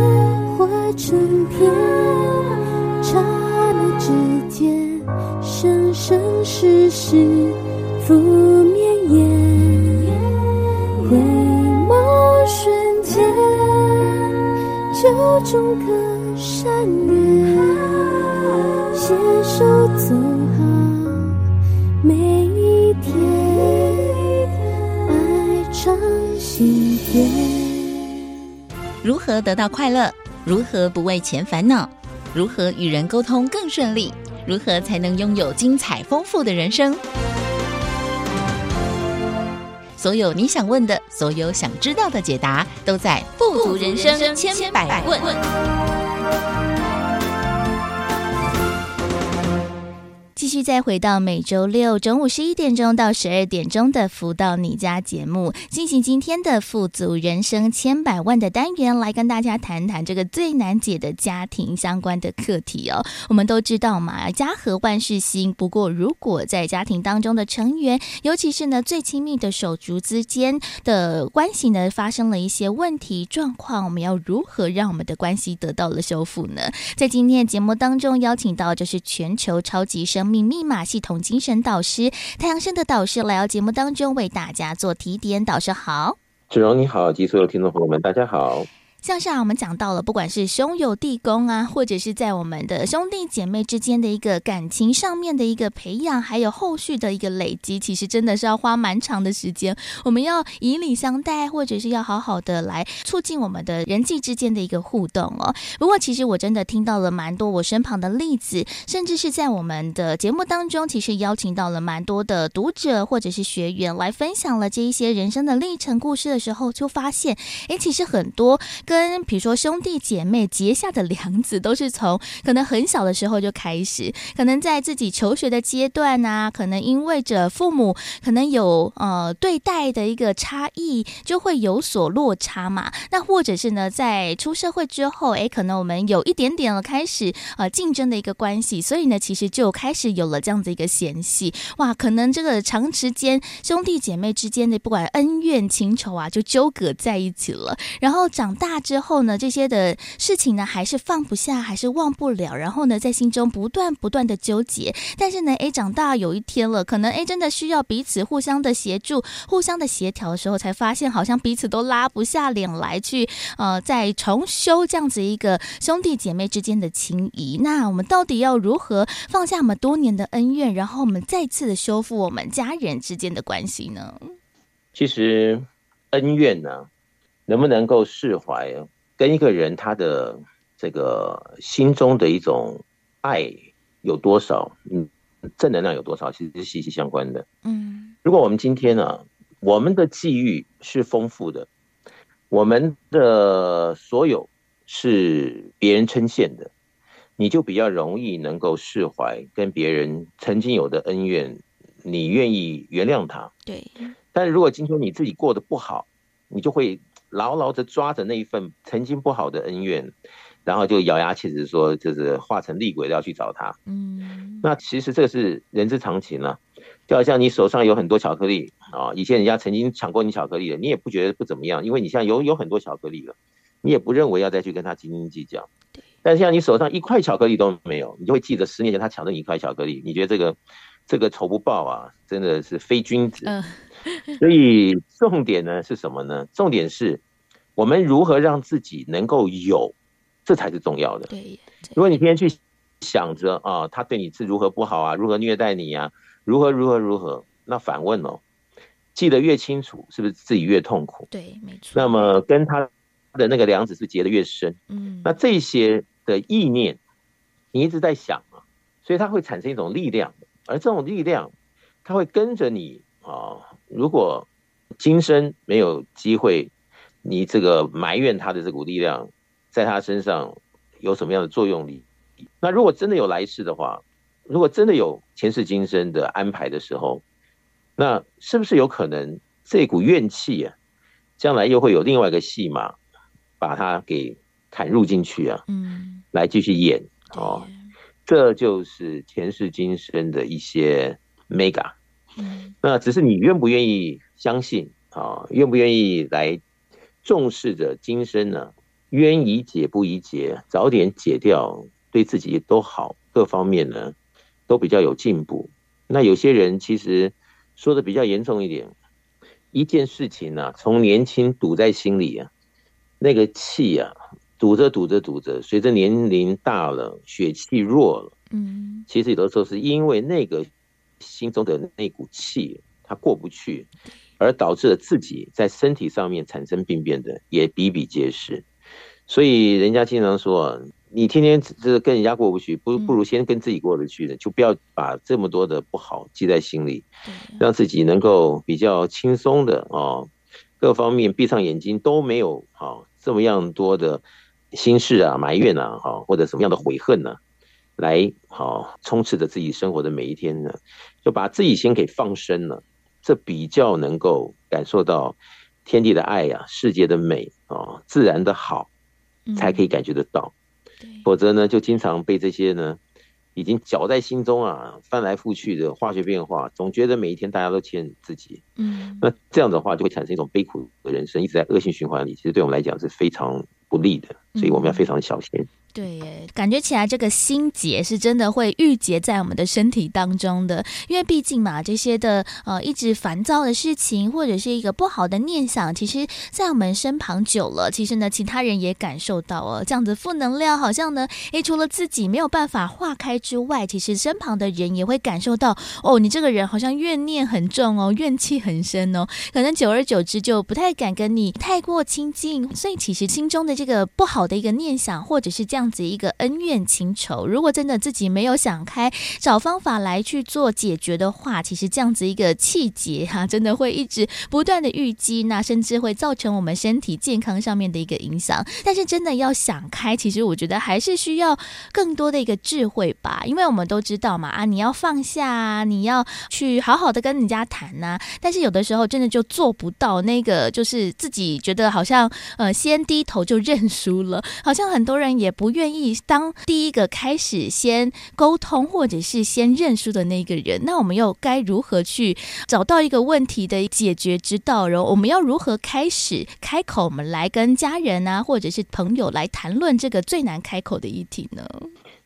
化成甜。世世不绵延，回眸瞬间，就种个善缘，携手走好每一天，爱长心甜。如何得到快乐？如何不为钱烦恼？如何与人沟通更顺利？如何才能拥有精彩丰富的人生？所有你想问的，所有想知道的解答，都在《富足人生千百问》。继续再回到每周六中午十一点钟到十二点钟的“福到你家”节目，进行今天的“富足人生千百万”的单元，来跟大家谈谈这个最难解的家庭相关的课题哦。我们都知道嘛，家和万事兴。不过，如果在家庭当中的成员，尤其是呢最亲密的手足之间的关系呢，发生了一些问题状况，我们要如何让我们的关系得到了修复呢？在今天的节目当中，邀请到就是全球超级生密码系统精神导师太阳神的导师来到节目当中为大家做提点。导师好，子荣你好，及所有听众朋友们，大家好。像上我们讲到了，不管是兄友弟恭啊，或者是在我们的兄弟姐妹之间的一个感情上面的一个培养，还有后续的一个累积，其实真的是要花蛮长的时间。我们要以礼相待，或者是要好好的来促进我们的人际之间的一个互动哦。不过，其实我真的听到了蛮多我身旁的例子，甚至是在我们的节目当中，其实邀请到了蛮多的读者或者是学员来分享了这一些人生的历程故事的时候，就发现，哎，其实很多跟比如说兄弟姐妹结下的梁子，都是从可能很小的时候就开始，可能在自己求学的阶段啊，可能因为着父母可能有呃对待的一个差异，就会有所落差嘛。那或者是呢，在出社会之后，诶，可能我们有一点点了开始呃竞争的一个关系，所以呢，其实就开始有了这样子一个嫌隙。哇，可能这个长时间兄弟姐妹之间的不管恩怨情仇啊，就纠葛在一起了。然后长大之后。呢，这些的事情呢，还是放不下，还是忘不了。然后呢，在心中不断不断的纠结。但是呢，哎，长大有一天了，可能哎，真的需要彼此互相的协助、互相的协调的时候，才发现好像彼此都拉不下脸来去，呃，再重修这样子一个兄弟姐妹之间的情谊。那我们到底要如何放下我们多年的恩怨，然后我们再次的修复我们家人之间的关系呢？其实恩怨呢，能不能够释怀？跟一个人他的这个心中的一种爱有多少，嗯，正能量有多少，其实是息息相关的。嗯，如果我们今天呢、啊，我们的际遇是丰富的，我们的所有是别人称羡的，你就比较容易能够释怀跟别人曾经有的恩怨，你愿意原谅他。对。但是如果今天你自己过得不好，你就会牢牢的抓着那一份曾经不好的恩怨。然后就咬牙切齿说，就是化成厉鬼要去找他。嗯，那其实这个是人之常情啊，就好像你手上有很多巧克力啊，以前人家曾经抢过你巧克力的，你也不觉得不怎么样，因为你现在有有很多巧克力了，你也不认为要再去跟他斤斤计较。但是像你手上一块巧克力都没有，你就会记得十年前他抢了你一块巧克力，你觉得这个这个仇不报啊，真的是非君子。所以重点呢是什么呢？重点是我们如何让自己能够有。这才是重要的。对，如果你天天去想着啊，他对你是如何不好啊，如何虐待你呀，如何如何如何，那反问哦，记得越清楚，是不是自己越痛苦？对，没错。那么跟他的那个梁子是结的越深，嗯，那这些的意念，你一直在想啊，所以它会产生一种力量，而这种力量，它会跟着你啊。如果今生没有机会，你这个埋怨他的这股力量。在他身上有什么样的作用力？那如果真的有来世的话，如果真的有前世今生的安排的时候，那是不是有可能这股怨气啊，将来又会有另外一个戏码，把它给砍入进去啊？嗯，来继续演哦，这就是前世今生的一些 mega。嗯，那只是你愿不愿意相信啊？愿不愿意来重视着今生呢？冤已解不宜结，早点解掉，对自己都好，各方面呢都比较有进步。那有些人其实说的比较严重一点，一件事情呢、啊，从年轻堵在心里啊，那个气啊，堵着堵着堵着，随着年龄大了，血气弱了，嗯，其实有的时候是因为那个心中的那股气它过不去，而导致了自己在身体上面产生病变的也比比皆是。所以人家经常说，你天天这跟人家过不去，不不如先跟自己过得去的，就不要把这么多的不好记在心里，让自己能够比较轻松的哦，各方面闭上眼睛都没有好这么样多的心事啊、埋怨啊，哈或者什么样的悔恨呢，来好充斥着自己生活的每一天呢，就把自己先给放生了，这比较能够感受到天地的爱呀、世界的美啊、自然的好。才可以感觉得到，否则呢，就经常被这些呢，已经搅在心中啊，翻来覆去的化学变化，总觉得每一天大家都欠自己，嗯，那这样的话就会产生一种悲苦的人生，一直在恶性循环里，其实对我们来讲是非常不利的，所以我们要非常小心。对耶，感觉起来这个心结是真的会郁结在我们的身体当中的，因为毕竟嘛，这些的呃一直烦躁的事情或者是一个不好的念想，其实在我们身旁久了，其实呢，其他人也感受到哦，这样子负能量好像呢，诶，除了自己没有办法化开之外，其实身旁的人也会感受到哦，你这个人好像怨念很重哦，怨气很深哦，可能久而久之就不太敢跟你太过亲近，所以其实心中的这个不好的一个念想或者是这样。这样子一个恩怨情仇，如果真的自己没有想开，找方法来去做解决的话，其实这样子一个气结哈，真的会一直不断的淤积，那甚至会造成我们身体健康上面的一个影响。但是真的要想开，其实我觉得还是需要更多的一个智慧吧，因为我们都知道嘛，啊，你要放下，你要去好好的跟人家谈呐，但是有的时候真的就做不到那个，就是自己觉得好像呃先低头就认输了，好像很多人也不。愿意当第一个开始先沟通，或者是先认输的那个人，那我们又该如何去找到一个问题的解决之道？然后我们要如何开始开口，我们来跟家人啊，或者是朋友来谈论这个最难开口的议题呢？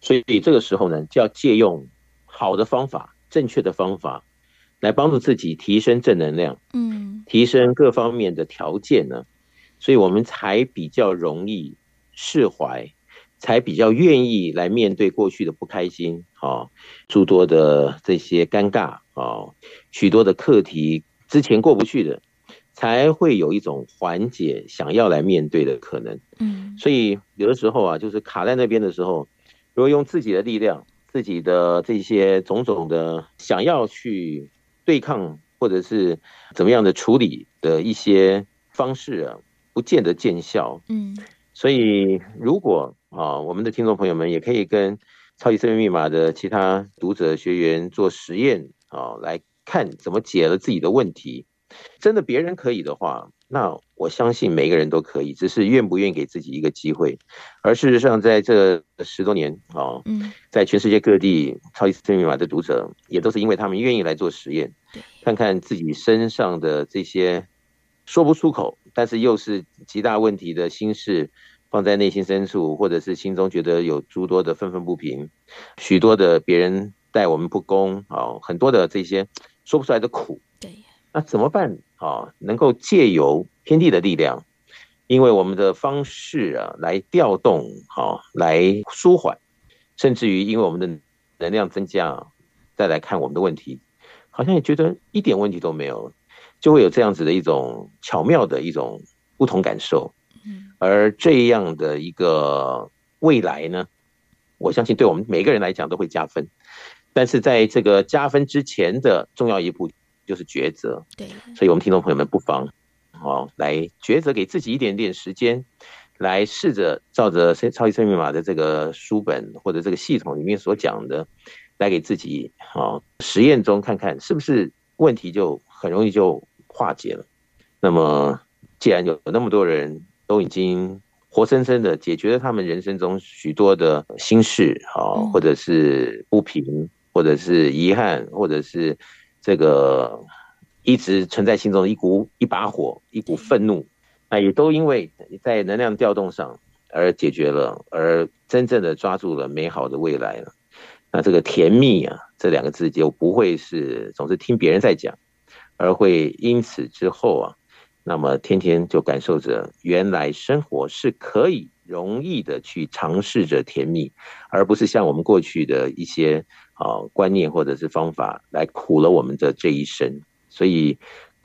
所以这个时候呢，就要借用好的方法、正确的方法，来帮助自己提升正能量，嗯，提升各方面的条件呢，所以我们才比较容易释怀。才比较愿意来面对过去的不开心，啊，诸多的这些尴尬，啊，许多的课题之前过不去的，才会有一种缓解，想要来面对的可能。嗯，所以有的时候啊，就是卡在那边的时候，如果用自己的力量自己的这些种种的想要去对抗或者是怎么样的处理的一些方式啊，不见得见效。嗯，所以如果啊，我们的听众朋友们也可以跟超级生命密码的其他读者学员做实验啊，来看怎么解了自己的问题。真的别人可以的话，那我相信每个人都可以，只是愿不愿意给自己一个机会。而事实上，在这十多年啊，在全世界各地超级生命密码的读者，也都是因为他们愿意来做实验，看看自己身上的这些说不出口，但是又是极大问题的心事，放在内心深处，或者是心中觉得有诸多的愤愤不平，许多的别人待我们不公啊，很多的这些说不出来的苦。对那怎么办啊？能够借由天地的力量，因为我们的方式啊，来调动，好，来舒缓，甚至于因为我们的能量增加，再来看我们的问题，好像也觉得一点问题都没有，就会有这样子的一种巧妙的一种不同感受。而这样的一个未来呢，我相信对我们每个人来讲都会加分。但是在这个加分之前的重要一步。就是抉择，对，所以我们听众朋友们不妨，哦，来抉择，给自己一点点时间，来试着照着《超级生命密码》的这个书本或者这个系统里面所讲的，来给自己，哦，实验中看看是不是问题就很容易就化解了。那么，既然有那么多人都已经活生生的解决了他们人生中许多的心事，啊，或者是不平，或者是遗憾，或者是。这个一直存在心中的一股一把火，一股愤怒，那也都因为在能量调动上而解决了，而真正的抓住了美好的未来了。那这个甜蜜啊，这两个字就不会是总是听别人在讲，而会因此之后啊，那么天天就感受着原来生活是可以容易的去尝试着甜蜜，而不是像我们过去的一些。啊，观念或者是方法来苦了我们的这一生，所以。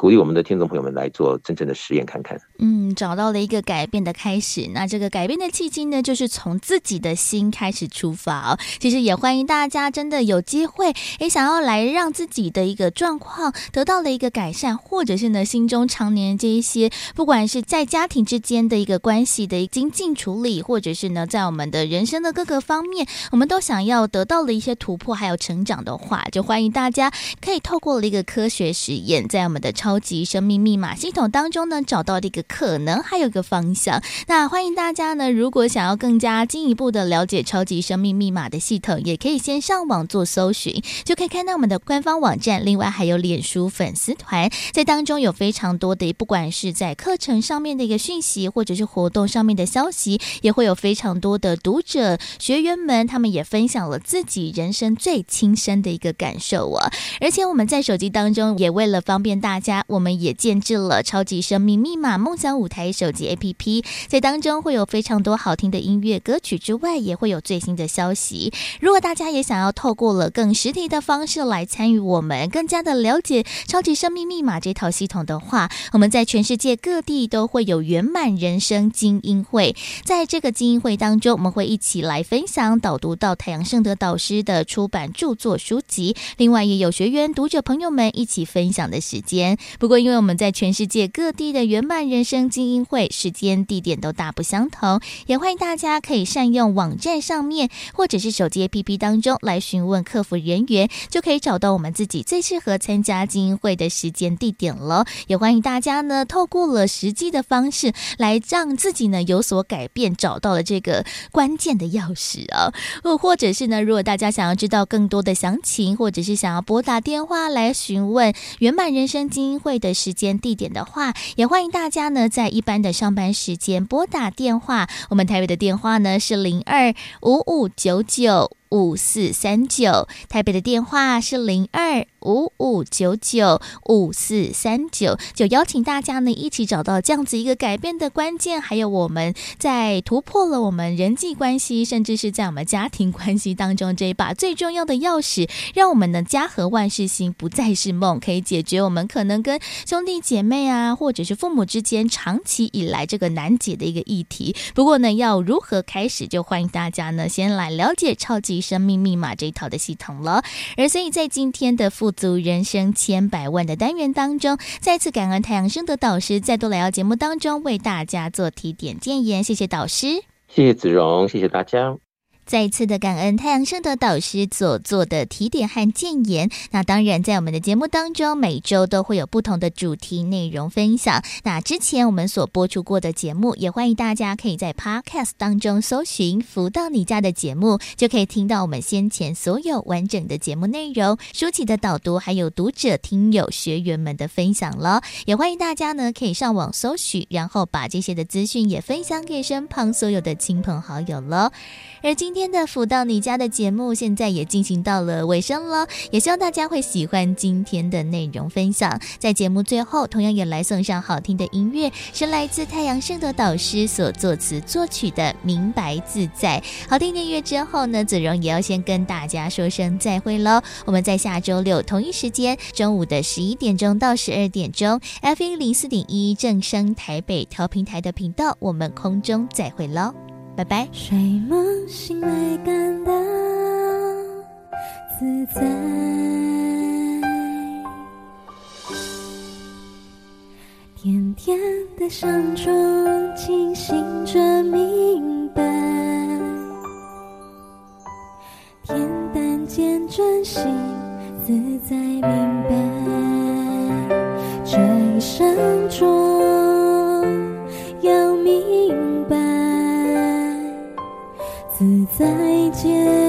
鼓励我们的听众朋友们来做真正的实验看看。嗯，找到了一个改变的开始。那这个改变的契机呢，就是从自己的心开始出发哦。其实也欢迎大家真的有机会，也想要来让自己的一个状况得到了一个改善，或者是呢心中常年这一些，不管是在家庭之间的一个关系的精进处理，或者是呢在我们的人生的各个方面，我们都想要得到了一些突破还有成长的话，就欢迎大家可以透过了一个科学实验，在我们的超。超级生命密码系统当中呢，找到的一个可能，还有一个方向。那欢迎大家呢，如果想要更加进一步的了解超级生命密码的系统，也可以先上网做搜寻，就可以看到我们的官方网站。另外还有脸书粉丝团，在当中有非常多的，不管是在课程上面的一个讯息，或者是活动上面的消息，也会有非常多的读者学员们，他们也分享了自己人生最亲身的一个感受啊。而且我们在手机当中，也为了方便大家。我们也建置了超级生命密码梦想舞台手机 APP，在当中会有非常多好听的音乐歌曲之外，也会有最新的消息。如果大家也想要透过了更实体的方式来参与我们，更加的了解超级生命密码这套系统的话，我们在全世界各地都会有圆满人生精英会。在这个精英会当中，我们会一起来分享导读到太阳圣德导师的出版著作书籍，另外也有学员读者朋友们一起分享的时间。不过，因为我们在全世界各地的圆满人生精英会，时间地点都大不相同，也欢迎大家可以善用网站上面或者是手机 APP 当中来询问客服人员，就可以找到我们自己最适合参加精英会的时间地点了。也欢迎大家呢，透过了实际的方式来让自己呢有所改变，找到了这个关键的钥匙啊。或或者是呢，如果大家想要知道更多的详情，或者是想要拨打电话来询问圆满人生精英会的时间地点的话，也欢迎大家呢在一般的上班时间拨打电话。我们台北的电话呢是零二五五九九五四三九，台北的电话是零二五五九九五四三九，就邀请大家呢一起找到这样子一个改变的关键，还有我们在突破了我们人际关系，甚至是在我们家庭关系当中这一把最重要的钥匙，让我们的家和万事兴不再是梦，可以解决我们可能跟兄弟姐妹啊，或者是父母之间长期以来这个难解的一个议题。不过呢，要如何开始，就欢迎大家呢先来了解超级。生命密码这一套的系统了。而所以在今天的富足人生千百万的单元当中，再次感恩太阳升的导师再度来到节目当中为大家做提点建言，谢谢导师，谢谢子荣，谢谢大家。再一次的感恩太阳盛德导师所做的提点和建言。那当然，在我们的节目当中，每周都会有不同的主题内容分享。那之前我们所播出过的节目，也欢迎大家可以在 Podcast 当中搜寻“福到你家”的节目，就可以听到我们先前所有完整的节目内容、书籍的导读，还有读者、听友、学员们的分享了。也欢迎大家呢，可以上网搜寻，然后把这些的资讯也分享给身旁所有的亲朋好友了。而今今天的福到你家的节目，现在也进行到了尾声了，也希望大家会喜欢今天的内容分享。在节目最后，同样也来送上好听的音乐，是来自太阳盛德导师所作词作曲的《明白自在》。好听的音乐之后呢，子荣也要先跟大家说声再会喽。我们在下周六同一时间，中午的十一点钟到十二点钟，FM 零四点一正声台北调频台的频道，我们空中再会喽。拜拜。睡梦醒来感到自在，甜甜的香中清醒着明白，恬淡间专心自在明白，这一生中再见。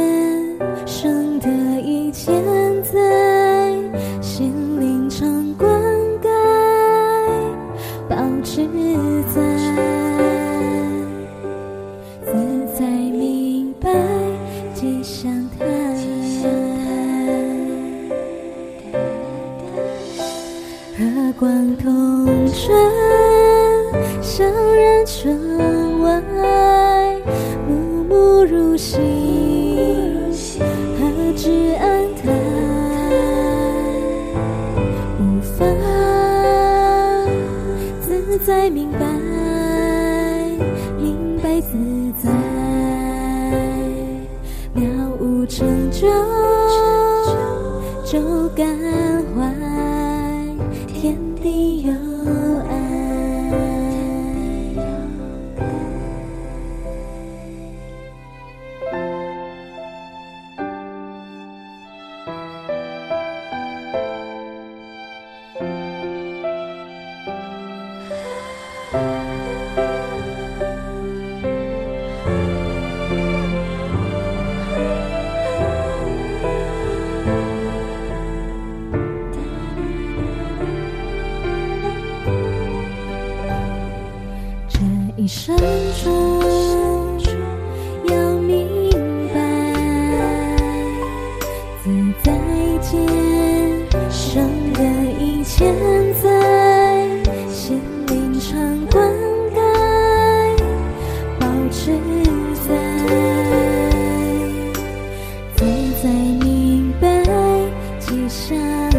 下。